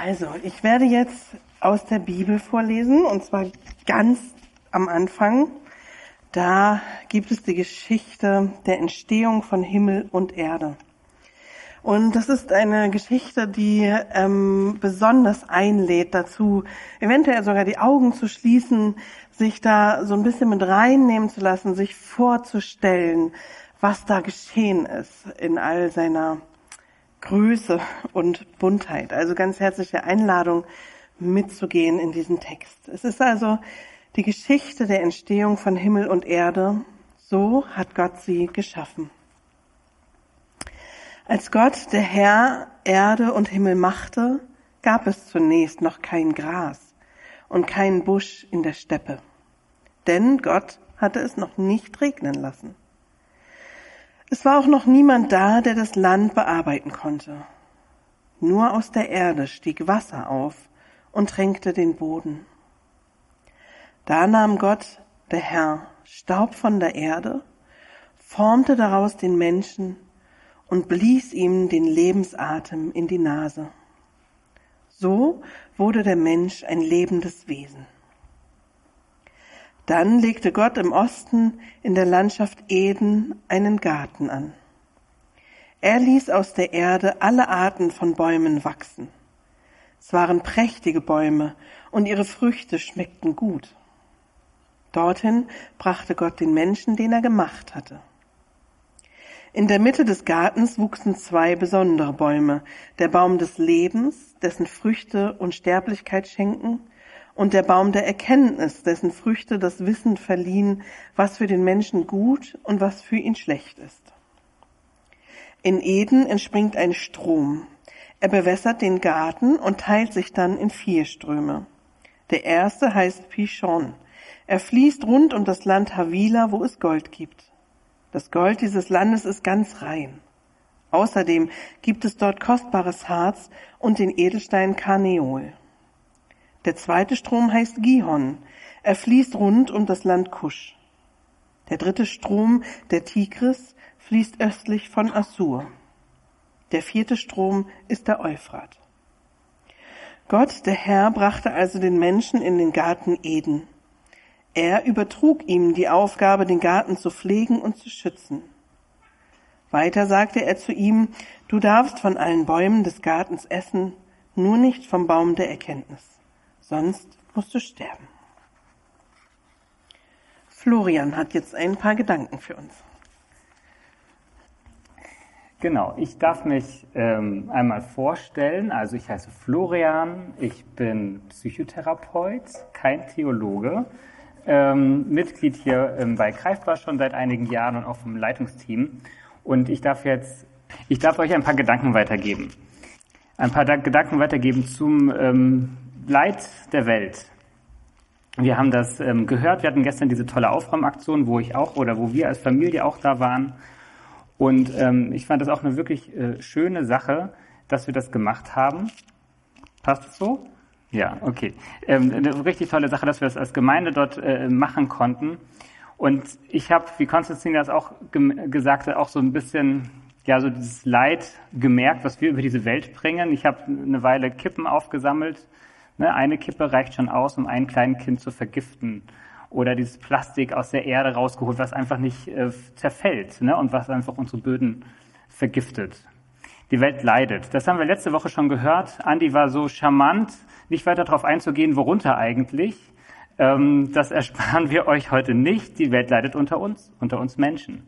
Also, ich werde jetzt aus der Bibel vorlesen, und zwar ganz am Anfang. Da gibt es die Geschichte der Entstehung von Himmel und Erde. Und das ist eine Geschichte, die ähm, besonders einlädt dazu, eventuell sogar die Augen zu schließen, sich da so ein bisschen mit reinnehmen zu lassen, sich vorzustellen, was da geschehen ist in all seiner Größe und Buntheit. Also ganz herzliche Einladung, mitzugehen in diesen Text. Es ist also die Geschichte der Entstehung von Himmel und Erde. So hat Gott sie geschaffen. Als Gott, der Herr, Erde und Himmel machte, gab es zunächst noch kein Gras und keinen Busch in der Steppe. Denn Gott hatte es noch nicht regnen lassen. Es war auch noch niemand da, der das Land bearbeiten konnte. Nur aus der Erde stieg Wasser auf und tränkte den Boden. Da nahm Gott, der Herr, Staub von der Erde, formte daraus den Menschen und blies ihm den Lebensatem in die Nase. So wurde der Mensch ein lebendes Wesen. Dann legte Gott im Osten in der Landschaft Eden einen Garten an. Er ließ aus der Erde alle Arten von Bäumen wachsen. Es waren prächtige Bäume und ihre Früchte schmeckten gut. Dorthin brachte Gott den Menschen, den er gemacht hatte. In der Mitte des Gartens wuchsen zwei besondere Bäume, der Baum des Lebens, dessen Früchte Unsterblichkeit schenken, und der Baum der Erkenntnis, dessen Früchte das Wissen verliehen, was für den Menschen gut und was für ihn schlecht ist. In Eden entspringt ein Strom. Er bewässert den Garten und teilt sich dann in vier Ströme. Der erste heißt Pishon. Er fließt rund um das Land Havila, wo es Gold gibt. Das Gold dieses Landes ist ganz rein. Außerdem gibt es dort kostbares Harz und den Edelstein Karneol. Der zweite Strom heißt Gihon. Er fließt rund um das Land Kusch. Der dritte Strom, der Tigris, fließt östlich von Assur. Der vierte Strom ist der Euphrat. Gott, der Herr, brachte also den Menschen in den Garten Eden. Er übertrug ihm die Aufgabe, den Garten zu pflegen und zu schützen. Weiter sagte er zu ihm, du darfst von allen Bäumen des Gartens essen, nur nicht vom Baum der Erkenntnis sonst musst du sterben. Florian hat jetzt ein paar Gedanken für uns. Genau, ich darf mich ähm, einmal vorstellen. Also ich heiße Florian, ich bin Psychotherapeut, kein Theologe, ähm, Mitglied hier ähm, bei Greifbar schon seit einigen Jahren und auch vom Leitungsteam. Und ich darf jetzt, ich darf euch ein paar Gedanken weitergeben. Ein paar Gedanken weitergeben zum ähm, Leid der Welt. Wir haben das ähm, gehört. Wir hatten gestern diese tolle Aufräumaktion, wo ich auch oder wo wir als Familie auch da waren. Und ähm, ich fand das auch eine wirklich äh, schöne Sache, dass wir das gemacht haben. Passt es so? Ja, okay. Ähm, eine richtig tolle Sache, dass wir das als Gemeinde dort äh, machen konnten. Und ich habe, wie Konstantin das auch gesagt hat, auch so ein bisschen ja so dieses Leid gemerkt, was wir über diese Welt bringen. Ich habe eine Weile Kippen aufgesammelt Ne, eine Kippe reicht schon aus, um ein kleines Kind zu vergiften. Oder dieses Plastik aus der Erde rausgeholt, was einfach nicht äh, zerfällt ne, und was einfach unsere Böden vergiftet. Die Welt leidet. Das haben wir letzte Woche schon gehört. Andi war so charmant, nicht weiter darauf einzugehen, worunter eigentlich. Ähm, das ersparen wir euch heute nicht. Die Welt leidet unter uns, unter uns Menschen.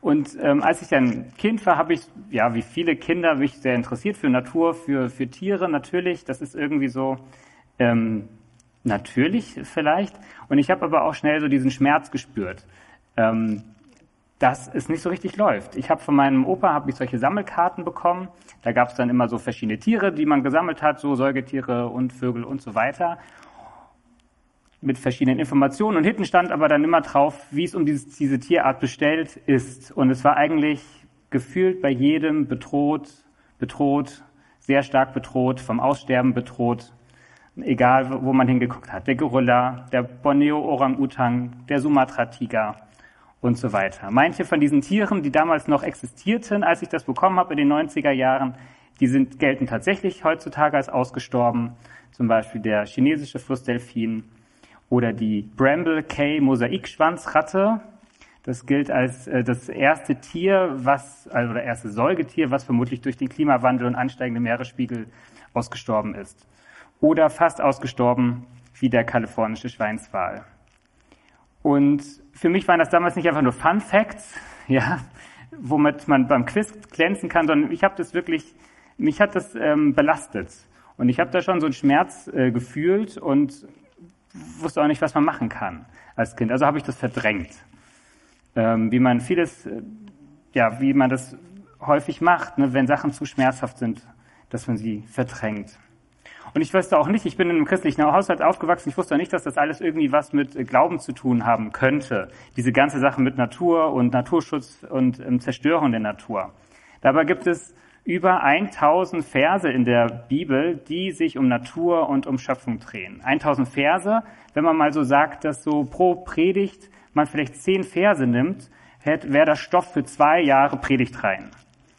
Und ähm, als ich ein Kind war, habe ich, ja, wie viele Kinder, mich sehr interessiert für Natur, für, für Tiere natürlich. Das ist irgendwie so ähm, natürlich vielleicht. Und ich habe aber auch schnell so diesen Schmerz gespürt, ähm, dass es nicht so richtig läuft. Ich habe von meinem Opa habe ich solche Sammelkarten bekommen. Da gab es dann immer so verschiedene Tiere, die man gesammelt hat, so Säugetiere und Vögel und so weiter mit verschiedenen Informationen und hinten stand aber dann immer drauf, wie es um dieses, diese Tierart bestellt ist. Und es war eigentlich gefühlt bei jedem bedroht, bedroht, sehr stark bedroht, vom Aussterben bedroht, egal wo man hingeguckt hat. Der Gorilla, der Borneo-Orang-Utang, der Sumatra-Tiger und so weiter. Manche von diesen Tieren, die damals noch existierten, als ich das bekommen habe in den 90er Jahren, Die sind, gelten tatsächlich heutzutage als ausgestorben, zum Beispiel der chinesische Flussdelfin oder die Bramble Cay Mosaikschwanzratte. Das gilt als äh, das erste Tier, was, also oder erste Säugetier, was vermutlich durch den Klimawandel und ansteigende Meeresspiegel ausgestorben ist. Oder fast ausgestorben wie der kalifornische Schweinswal. Und für mich waren das damals nicht einfach nur Fun Facts, ja, womit man beim Quiz glänzen kann, sondern ich habe das wirklich, mich hat das ähm, belastet. Und ich habe da schon so einen Schmerz äh, gefühlt und wusste auch nicht, was man machen kann als Kind. Also habe ich das verdrängt. Ähm, wie man vieles, äh, ja, wie man das häufig macht, ne, wenn Sachen zu schmerzhaft sind, dass man sie verdrängt. Und ich wusste auch nicht, ich bin in einem christlichen Haushalt aufgewachsen, ich wusste auch nicht, dass das alles irgendwie was mit Glauben zu tun haben könnte. Diese ganze Sache mit Natur und Naturschutz und ähm, Zerstörung der Natur. Dabei gibt es über 1000 Verse in der Bibel, die sich um Natur und um Schöpfung drehen. 1000 Verse, wenn man mal so sagt, dass so pro Predigt man vielleicht 10 Verse nimmt, wäre das Stoff für zwei Jahre Predigtreihen.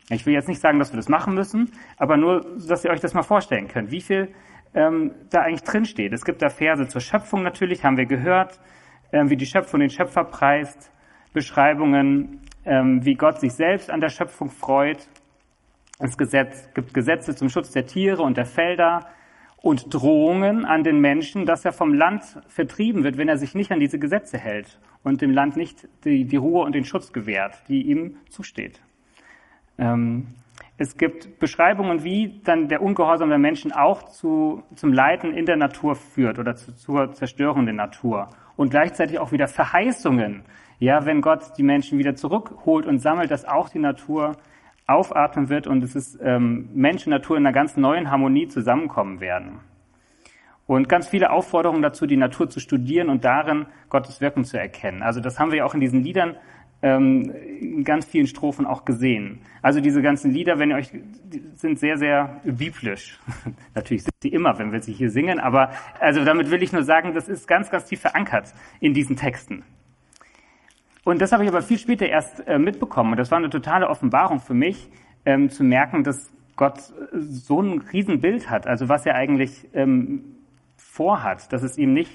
Ich will jetzt nicht sagen, dass wir das machen müssen, aber nur, dass ihr euch das mal vorstellen könnt, wie viel ähm, da eigentlich drin steht. Es gibt da Verse zur Schöpfung natürlich, haben wir gehört, ähm, wie die Schöpfung den Schöpfer preist, Beschreibungen, ähm, wie Gott sich selbst an der Schöpfung freut. Es gibt Gesetze zum Schutz der Tiere und der Felder und Drohungen an den Menschen, dass er vom Land vertrieben wird, wenn er sich nicht an diese Gesetze hält und dem Land nicht die, die Ruhe und den Schutz gewährt, die ihm zusteht. Ähm, es gibt Beschreibungen, wie dann der Ungehorsam der Menschen auch zu, zum Leiden in der Natur führt oder zu, zur Zerstörung der Natur. Und gleichzeitig auch wieder Verheißungen. Ja, wenn Gott die Menschen wieder zurückholt und sammelt, dass auch die Natur aufatmen wird und es ist ähm, Mensch und Natur in einer ganz neuen Harmonie zusammenkommen werden. Und ganz viele Aufforderungen dazu, die Natur zu studieren und darin Gottes Wirken zu erkennen. Also das haben wir ja auch in diesen Liedern ähm, in ganz vielen Strophen auch gesehen. Also diese ganzen Lieder, wenn ihr euch, sind sehr, sehr biblisch. Natürlich sind sie immer, wenn wir sie hier singen, aber also damit will ich nur sagen, das ist ganz, ganz tief verankert in diesen Texten. Und das habe ich aber viel später erst äh, mitbekommen. Und das war eine totale Offenbarung für mich, ähm, zu merken, dass Gott so ein Riesenbild hat. Also was er eigentlich ähm, vorhat, dass es ihm nicht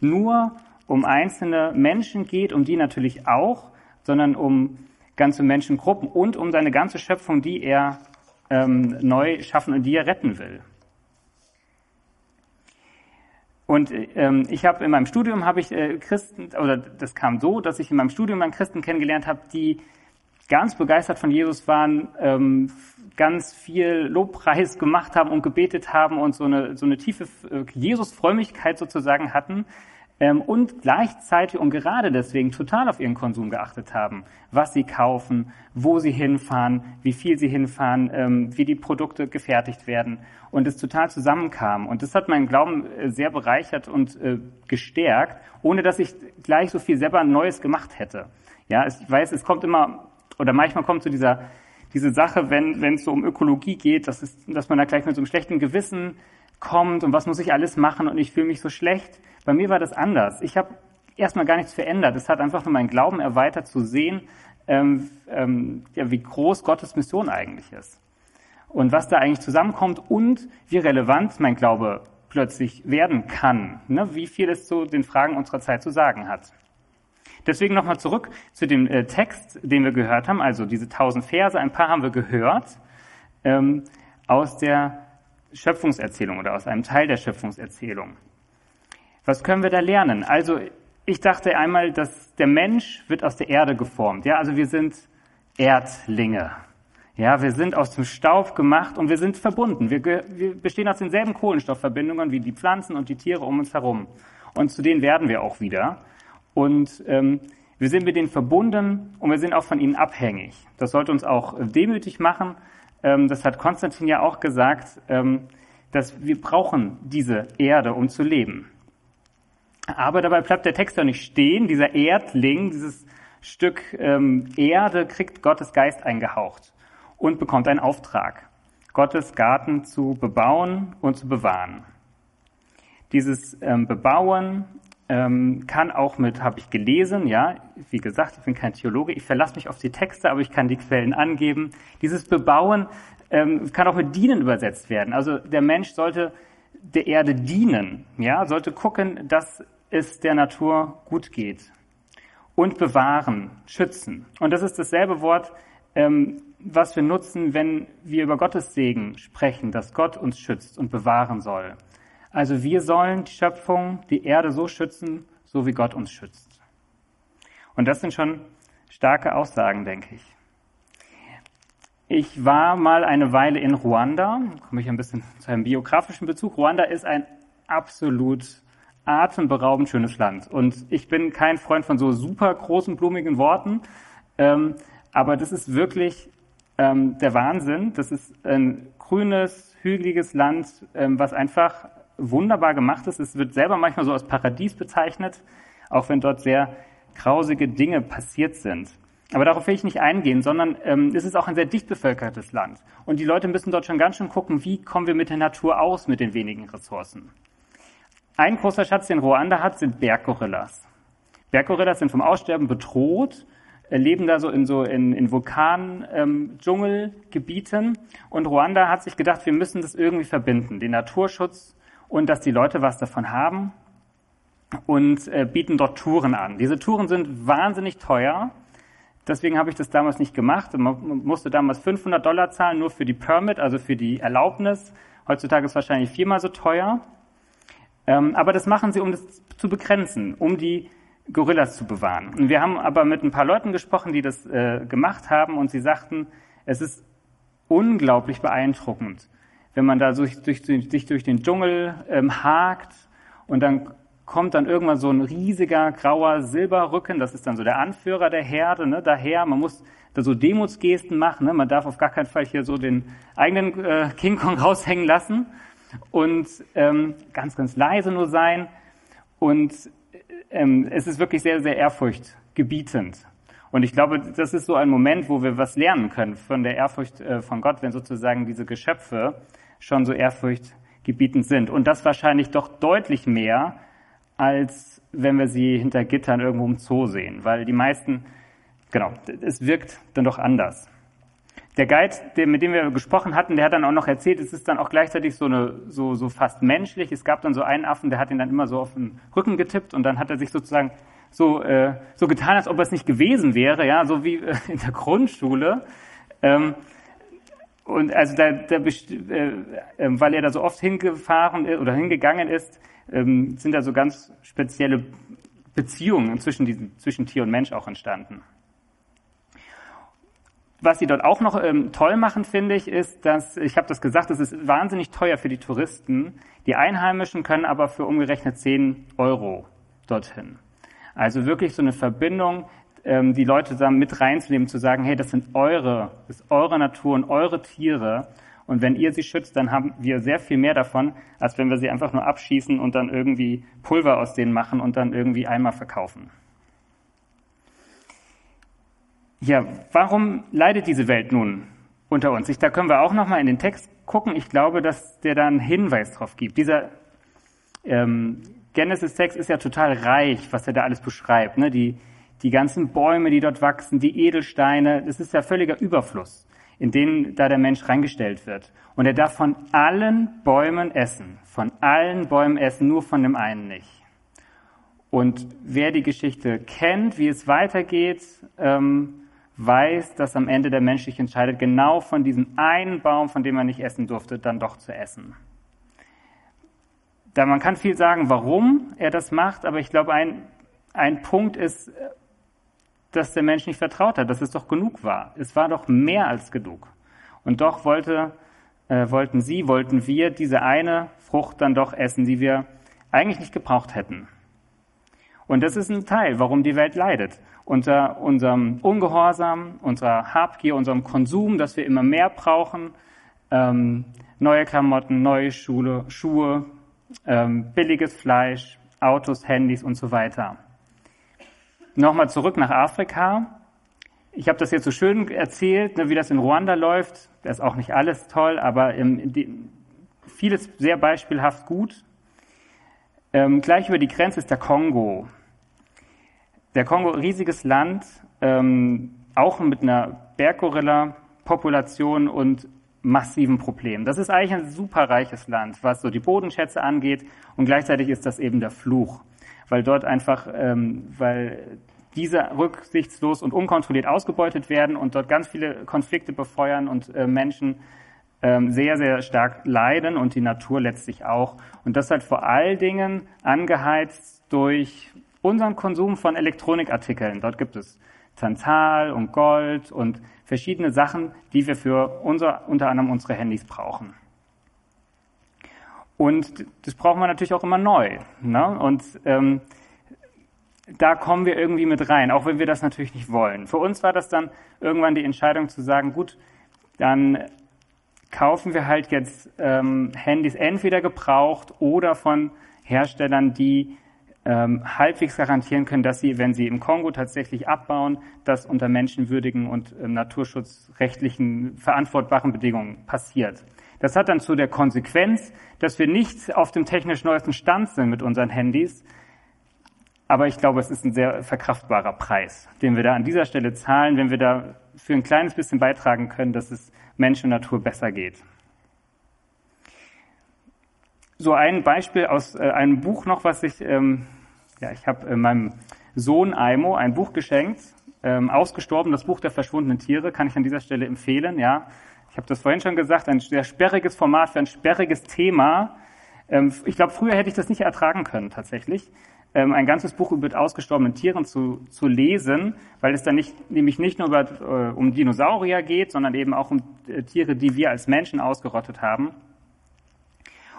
nur um einzelne Menschen geht, um die natürlich auch, sondern um ganze Menschengruppen und um seine ganze Schöpfung, die er ähm, neu schaffen und die er retten will. Und ähm, ich habe in meinem Studium habe ich äh, Christen oder das kam so, dass ich in meinem Studium einen Christen kennengelernt habe, die ganz begeistert von Jesus waren, ähm, ganz viel Lobpreis gemacht haben und gebetet haben und so eine so eine tiefe äh, Jesus-Frömmigkeit sozusagen hatten ähm, und gleichzeitig und gerade deswegen total auf ihren Konsum geachtet haben, was sie kaufen, wo sie hinfahren, wie viel sie hinfahren, ähm, wie die Produkte gefertigt werden und es total zusammenkam. Und das hat meinen Glauben äh, sehr bereichert und äh, gestärkt, ohne dass ich gleich so viel selber Neues gemacht hätte. Ja, ich weiß, es kommt immer oder manchmal kommt so dieser diese Sache, wenn wenn es so um Ökologie geht, dass, es, dass man da gleich mit so einem schlechten Gewissen kommt und was muss ich alles machen und ich fühle mich so schlecht. Bei mir war das anders. Ich habe erstmal gar nichts verändert. Es hat einfach nur meinen Glauben erweitert zu sehen, ähm, ähm, ja, wie groß Gottes Mission eigentlich ist. Und was da eigentlich zusammenkommt und wie relevant mein Glaube plötzlich werden kann. Ne? Wie viel es zu den Fragen unserer Zeit zu sagen hat. Deswegen nochmal zurück zu dem äh, Text, den wir gehört haben, also diese tausend Verse, ein paar haben wir gehört, ähm, aus der Schöpfungserzählung oder aus einem Teil der Schöpfungserzählung. Was können wir da lernen? Also ich dachte einmal, dass der Mensch wird aus der Erde geformt. Ja, also wir sind Erdlinge. Ja, wir sind aus dem Staub gemacht und wir sind verbunden. Wir, wir bestehen aus denselben Kohlenstoffverbindungen wie die Pflanzen und die Tiere um uns herum. Und zu denen werden wir auch wieder. Und ähm, wir sind mit denen verbunden und wir sind auch von ihnen abhängig. Das sollte uns auch demütig machen. Ähm, das hat Konstantin ja auch gesagt, ähm, dass wir brauchen diese Erde, um zu leben. Aber dabei bleibt der Text ja nicht stehen. Dieser Erdling, dieses Stück ähm, Erde, kriegt Gottes Geist eingehaucht und bekommt einen Auftrag, Gottes Garten zu bebauen und zu bewahren. Dieses Bebauen ähm, kann auch mit, habe ich gelesen, ja, wie gesagt, ich bin kein Theologe, ich verlasse mich auf die Texte, aber ich kann die Quellen angeben. Dieses Bebauen ähm, kann auch mit dienen übersetzt werden. Also der Mensch sollte der Erde dienen, ja, sollte gucken, dass es der Natur gut geht und bewahren, schützen. Und das ist dasselbe Wort, ähm, was wir nutzen, wenn wir über Gottes Segen sprechen, dass Gott uns schützt und bewahren soll. Also wir sollen die Schöpfung, die Erde so schützen, so wie Gott uns schützt. Und das sind schon starke Aussagen, denke ich. Ich war mal eine Weile in Ruanda, komme ich ein bisschen zu einem biografischen Bezug. Ruanda ist ein absolut atemberaubend schönes Land. Und ich bin kein Freund von so super großen, blumigen Worten, ähm, aber das ist wirklich ähm, der Wahnsinn. Das ist ein grünes, hügeliges Land, ähm, was einfach wunderbar gemacht ist. Es wird selber manchmal so als Paradies bezeichnet, auch wenn dort sehr grausige Dinge passiert sind. Aber darauf will ich nicht eingehen, sondern ähm, es ist auch ein sehr dicht bevölkertes Land. Und die Leute müssen dort schon ganz schön gucken, wie kommen wir mit der Natur aus mit den wenigen Ressourcen. Ein großer Schatz, den Ruanda hat, sind Berggorillas. Berggorillas sind vom Aussterben bedroht, äh, leben da so in so in, in Vulkan-Dschungelgebieten. Ähm, und Ruanda hat sich gedacht, wir müssen das irgendwie verbinden, den Naturschutz und dass die Leute was davon haben und äh, bieten dort Touren an. Diese Touren sind wahnsinnig teuer Deswegen habe ich das damals nicht gemacht. Man musste damals 500 Dollar zahlen, nur für die Permit, also für die Erlaubnis. Heutzutage ist es wahrscheinlich viermal so teuer. Ähm, aber das machen sie, um das zu begrenzen, um die Gorillas zu bewahren. Und wir haben aber mit ein paar Leuten gesprochen, die das äh, gemacht haben, und sie sagten, es ist unglaublich beeindruckend, wenn man da durch, durch, sich durch den Dschungel ähm, hakt und dann kommt dann irgendwann so ein riesiger grauer Silberrücken, das ist dann so der Anführer der Herde, ne, daher, man muss da so Demutsgesten machen, ne, man darf auf gar keinen Fall hier so den eigenen äh, King Kong raushängen lassen und ähm, ganz, ganz leise nur sein und ähm, es ist wirklich sehr, sehr ehrfurchtgebietend. Und ich glaube, das ist so ein Moment, wo wir was lernen können von der Ehrfurcht äh, von Gott, wenn sozusagen diese Geschöpfe schon so ehrfurchtgebietend sind. Und das wahrscheinlich doch deutlich mehr, als wenn wir sie hinter Gittern irgendwo im Zoo sehen, weil die meisten, genau, es wirkt dann doch anders. Der Guide, mit dem wir gesprochen hatten, der hat dann auch noch erzählt, es ist dann auch gleichzeitig so eine, so, so fast menschlich. Es gab dann so einen Affen, der hat ihn dann immer so auf den Rücken getippt und dann hat er sich sozusagen so, äh, so getan, als ob es nicht gewesen wäre, ja, so wie äh, in der Grundschule. Ähm, und also da, da äh, äh, weil er da so oft hingefahren ist oder hingegangen ist, ähm, sind da so ganz spezielle Beziehungen zwischen, diesen, zwischen Tier und Mensch auch entstanden. Was sie dort auch noch ähm, toll machen, finde ich, ist, dass, ich habe das gesagt, es ist wahnsinnig teuer für die Touristen. Die Einheimischen können aber für umgerechnet 10 Euro dorthin. Also wirklich so eine Verbindung, ähm, die Leute da mit reinzunehmen, zu sagen, hey, das sind eure, das ist eure Natur und eure Tiere und wenn ihr sie schützt, dann haben wir sehr viel mehr davon, als wenn wir sie einfach nur abschießen und dann irgendwie Pulver aus denen machen und dann irgendwie einmal verkaufen. Ja, warum leidet diese Welt nun unter uns? Ich, da können wir auch nochmal in den Text gucken. Ich glaube, dass der da einen Hinweis drauf gibt. Dieser ähm, Genesis-Text ist ja total reich, was er da alles beschreibt. Ne? Die, die ganzen Bäume, die dort wachsen, die Edelsteine, das ist ja völliger Überfluss in denen da der Mensch reingestellt wird. Und er darf von allen Bäumen essen, von allen Bäumen essen, nur von dem einen nicht. Und wer die Geschichte kennt, wie es weitergeht, ähm, weiß, dass am Ende der Mensch sich entscheidet, genau von diesem einen Baum, von dem er nicht essen durfte, dann doch zu essen. Da man kann viel sagen, warum er das macht, aber ich glaube, ein, ein Punkt ist, dass der Mensch nicht vertraut hat, dass es doch genug war. Es war doch mehr als genug. Und doch wollte, äh, wollten sie, wollten wir diese eine Frucht dann doch essen, die wir eigentlich nicht gebraucht hätten. Und das ist ein Teil, warum die Welt leidet. Unter unserem Ungehorsam, unserer Habgier, unserem Konsum, dass wir immer mehr brauchen, ähm, neue Klamotten, neue Schule, Schuhe, ähm, billiges Fleisch, Autos, Handys und so weiter. Nochmal zurück nach Afrika. Ich habe das jetzt so schön erzählt, ne, wie das in Ruanda läuft. Das ist auch nicht alles toll, aber im, die, vieles sehr beispielhaft gut. Ähm, gleich über die Grenze ist der Kongo. Der Kongo, riesiges Land, ähm, auch mit einer Berggorilla-Population und massiven Problem. Das ist eigentlich ein super reiches Land, was so die Bodenschätze angeht und gleichzeitig ist das eben der Fluch, weil dort einfach, ähm, weil diese rücksichtslos und unkontrolliert ausgebeutet werden und dort ganz viele Konflikte befeuern und äh, Menschen ähm, sehr, sehr stark leiden und die Natur letztlich auch. Und das halt vor allen Dingen angeheizt durch unseren Konsum von Elektronikartikeln. Dort gibt es Tantal und Gold und verschiedene Sachen, die wir für unser, unter anderem unsere Handys brauchen. Und das brauchen wir natürlich auch immer neu. Ne? Und ähm, da kommen wir irgendwie mit rein, auch wenn wir das natürlich nicht wollen. Für uns war das dann irgendwann die Entscheidung zu sagen, gut, dann kaufen wir halt jetzt ähm, Handys entweder gebraucht oder von Herstellern, die ähm, halbwegs garantieren können, dass sie, wenn sie im Kongo tatsächlich abbauen, das unter menschenwürdigen und ähm, naturschutzrechtlichen verantwortbaren Bedingungen passiert. Das hat dann zu der Konsequenz, dass wir nicht auf dem technisch neuesten Stand sind mit unseren Handys, aber ich glaube, es ist ein sehr verkraftbarer Preis, den wir da an dieser Stelle zahlen, wenn wir da für ein kleines bisschen beitragen können, dass es Mensch und Natur besser geht. So ein Beispiel aus äh, einem Buch noch, was ich, ähm, ja, ich habe äh, meinem Sohn Aimo ein Buch geschenkt, ähm, ausgestorben, das Buch der verschwundenen Tiere, kann ich an dieser Stelle empfehlen. Ja, habe das vorhin schon gesagt, ein sehr sperriges Format für ein sperriges Thema. Ähm, ich glaube, früher hätte ich das nicht ertragen können tatsächlich ähm, ein ganzes Buch über ausgestorbenen Tieren zu, zu lesen, weil es dann nicht, nämlich nicht nur über, äh, um Dinosaurier geht, sondern eben auch um äh, Tiere, die wir als Menschen ausgerottet haben.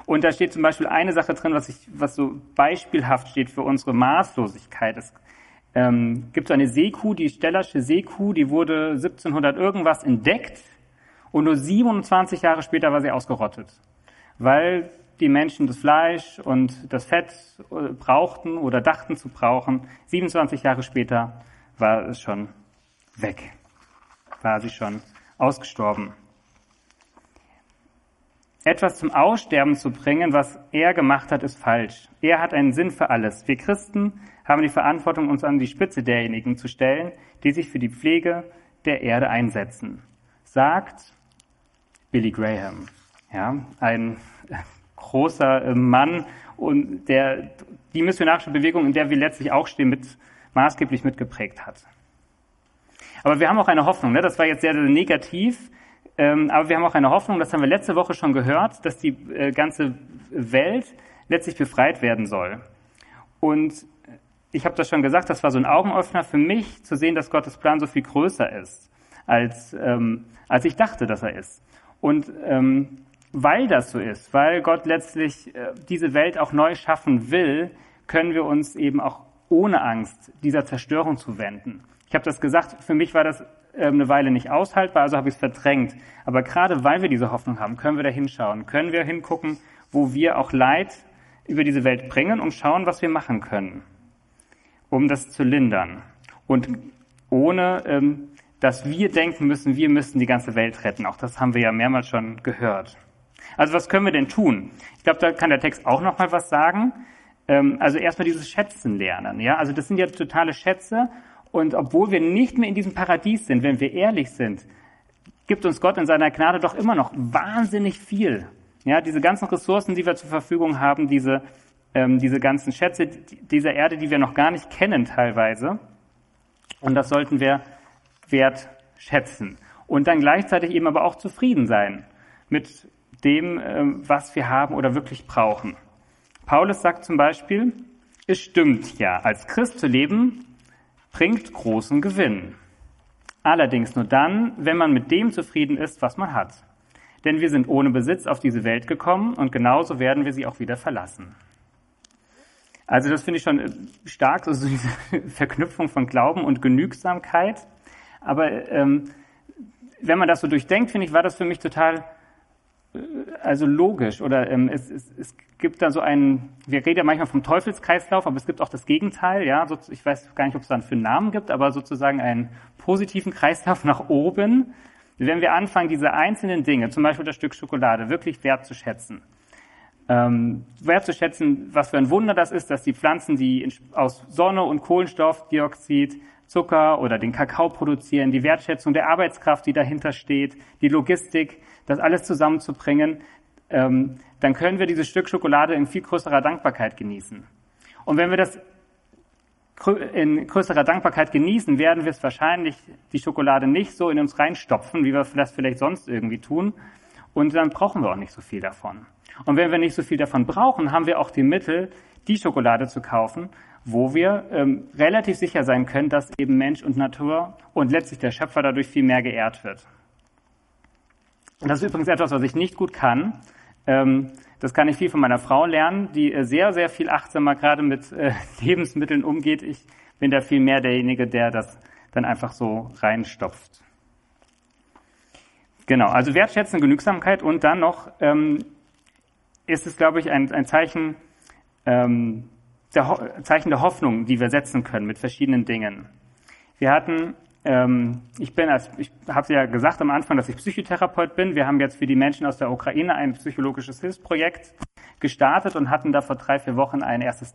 Und da steht zum Beispiel eine Sache drin, was, ich, was so beispielhaft steht für unsere Maßlosigkeit. Es ähm, gibt so eine Seekuh, die Stellersche Seekuh, die wurde 1700 irgendwas entdeckt und nur 27 Jahre später war sie ausgerottet, weil die Menschen das Fleisch und das Fett äh, brauchten oder dachten zu brauchen. 27 Jahre später war es schon weg, war sie schon ausgestorben. Etwas zum Aussterben zu bringen, was er gemacht hat, ist falsch. Er hat einen Sinn für alles. Wir Christen haben die Verantwortung, uns an die Spitze derjenigen zu stellen, die sich für die Pflege der Erde einsetzen. Sagt Billy Graham. Ja, ein großer äh, Mann und der die missionarische Bewegung, in der wir letztlich auch stehen, mit, maßgeblich mitgeprägt hat. Aber wir haben auch eine Hoffnung. Ne? Das war jetzt sehr, sehr negativ. Ähm, aber wir haben auch eine Hoffnung, das haben wir letzte Woche schon gehört, dass die äh, ganze Welt letztlich befreit werden soll. Und ich habe das schon gesagt, das war so ein Augenöffner für mich, zu sehen, dass Gottes Plan so viel größer ist, als, ähm, als ich dachte, dass er ist. Und ähm, weil das so ist, weil Gott letztlich äh, diese Welt auch neu schaffen will, können wir uns eben auch ohne Angst dieser Zerstörung zuwenden. Ich habe das gesagt, für mich war das ähm, eine Weile nicht aushaltbar, also habe ich es verdrängt. Aber gerade weil wir diese Hoffnung haben, können wir da hinschauen, können wir hingucken, wo wir auch Leid über diese Welt bringen und schauen, was wir machen können, um das zu lindern. Und ohne, ähm, dass wir denken müssen, wir müssen die ganze Welt retten. Auch das haben wir ja mehrmals schon gehört. Also was können wir denn tun? Ich glaube, da kann der Text auch noch mal was sagen. Ähm, also erstmal dieses Schätzen lernen. Ja, also das sind ja totale Schätze. Und obwohl wir nicht mehr in diesem Paradies sind, wenn wir ehrlich sind, gibt uns Gott in seiner Gnade doch immer noch wahnsinnig viel. Ja, diese ganzen Ressourcen, die wir zur Verfügung haben, diese, ähm, diese ganzen Schätze dieser Erde, die wir noch gar nicht kennen teilweise. Und das sollten wir wertschätzen. Und dann gleichzeitig eben aber auch zufrieden sein mit dem, ähm, was wir haben oder wirklich brauchen. Paulus sagt zum Beispiel, es stimmt ja, als Christ zu leben bringt großen Gewinn. Allerdings nur dann, wenn man mit dem zufrieden ist, was man hat. Denn wir sind ohne Besitz auf diese Welt gekommen und genauso werden wir sie auch wieder verlassen. Also das finde ich schon äh, stark, also diese Verknüpfung von Glauben und Genügsamkeit. Aber ähm, wenn man das so durchdenkt, finde ich, war das für mich total also logisch. Oder ähm, es, es, es gibt da so einen, wir reden ja manchmal vom Teufelskreislauf, aber es gibt auch das Gegenteil, ja, so, ich weiß gar nicht, ob es dann für einen Namen gibt, aber sozusagen einen positiven Kreislauf nach oben, wenn wir anfangen, diese einzelnen Dinge, zum Beispiel das Stück Schokolade, wirklich wertzuschätzen, ähm, wertzuschätzen, was für ein Wunder das ist, dass die Pflanzen, die aus Sonne und Kohlenstoffdioxid, Zucker oder den Kakao produzieren, die Wertschätzung der Arbeitskraft, die dahinter steht, die Logistik, das alles zusammenzubringen, ähm, dann können wir dieses Stück Schokolade in viel größerer Dankbarkeit genießen. Und wenn wir das in größerer Dankbarkeit genießen, werden wir es wahrscheinlich die Schokolade nicht so in uns reinstopfen, wie wir das vielleicht sonst irgendwie tun. Und dann brauchen wir auch nicht so viel davon. Und wenn wir nicht so viel davon brauchen, haben wir auch die Mittel, die Schokolade zu kaufen, wo wir ähm, relativ sicher sein können, dass eben Mensch und Natur und letztlich der Schöpfer dadurch viel mehr geehrt wird. Und das ist übrigens etwas, was ich nicht gut kann. Ähm, das kann ich viel von meiner Frau lernen, die äh, sehr, sehr viel achtsamer gerade mit äh, Lebensmitteln umgeht. Ich bin da viel mehr derjenige, der das dann einfach so reinstopft. Genau, also Wertschätzung, Genügsamkeit und dann noch ähm, ist es, glaube ich, ein, ein Zeichen, ähm, der Zeichen der Hoffnung, die wir setzen können mit verschiedenen Dingen. Wir hatten, ähm, ich bin als, ich habe ja gesagt am Anfang, dass ich Psychotherapeut bin. Wir haben jetzt für die Menschen aus der Ukraine ein psychologisches Hilfsprojekt gestartet und hatten da vor drei, vier Wochen ein erstes,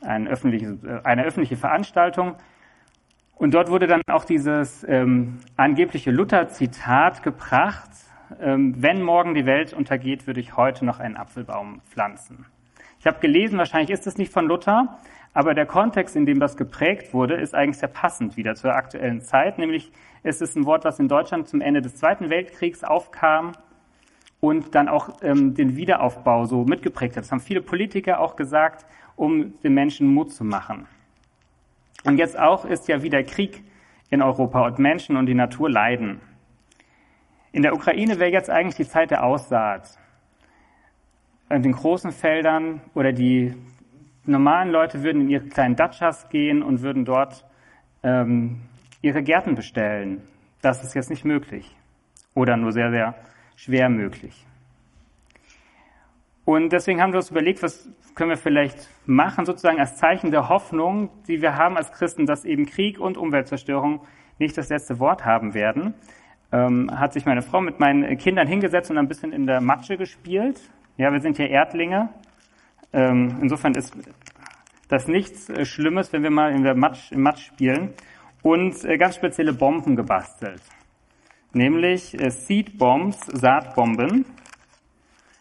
ein öffentliches, äh, eine öffentliche Veranstaltung. Und dort wurde dann auch dieses ähm, angebliche Luther-Zitat gebracht, ähm, wenn morgen die Welt untergeht, würde ich heute noch einen Apfelbaum pflanzen. Ich habe gelesen, wahrscheinlich ist es nicht von Luther, aber der Kontext, in dem das geprägt wurde, ist eigentlich sehr passend wieder zur aktuellen Zeit. Nämlich ist es ein Wort, was in Deutschland zum Ende des Zweiten Weltkriegs aufkam und dann auch ähm, den Wiederaufbau so mitgeprägt hat. Das haben viele Politiker auch gesagt, um den Menschen Mut zu machen. Und jetzt auch ist ja wieder Krieg in Europa und Menschen und die Natur leiden. In der Ukraine wäre jetzt eigentlich die Zeit der Aussaat. In den großen Feldern oder die normalen Leute würden in ihre kleinen Datschas gehen und würden dort ähm, ihre Gärten bestellen. Das ist jetzt nicht möglich oder nur sehr, sehr schwer möglich. Und deswegen haben wir uns überlegt, was können wir vielleicht machen, sozusagen als Zeichen der Hoffnung, die wir haben als Christen, dass eben Krieg und Umweltzerstörung nicht das letzte Wort haben werden ähm, hat sich meine Frau mit meinen Kindern hingesetzt und ein bisschen in der Matsche gespielt. Ja, wir sind hier Erdlinge. Ähm, insofern ist das nichts äh, Schlimmes, wenn wir mal in der Matsch, im Matsch spielen. Und äh, ganz spezielle Bomben gebastelt. Nämlich äh, Seed Bombs, Saatbomben.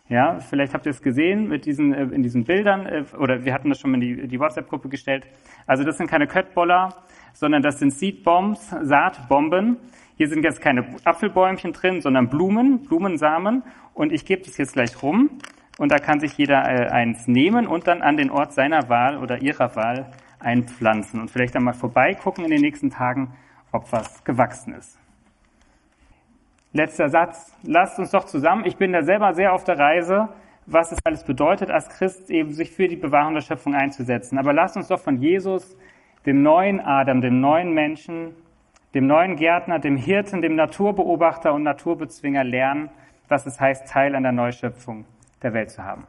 Ja, vielleicht habt ihr es gesehen mit diesen, äh, in diesen Bildern, äh, oder wir hatten das schon in die, die WhatsApp-Gruppe gestellt. Also das sind keine Köttboller, sondern das sind Seed Bombs, Saatbomben. Hier sind jetzt keine Apfelbäumchen drin, sondern Blumen, Blumensamen. Und ich gebe das jetzt gleich rum. Und da kann sich jeder äh, eins nehmen und dann an den Ort seiner Wahl oder ihrer Wahl einpflanzen. Und vielleicht einmal vorbeigucken in den nächsten Tagen, ob was gewachsen ist. Letzter Satz. Lasst uns doch zusammen. Ich bin da selber sehr auf der Reise, was es alles bedeutet, als Christ eben sich für die Bewahrung der Schöpfung einzusetzen. Aber lasst uns doch von Jesus, dem neuen Adam, dem neuen Menschen, dem neuen Gärtner, dem Hirten, dem Naturbeobachter und Naturbezwinger lernen, was es heißt, Teil an der Neuschöpfung der Welt zu haben.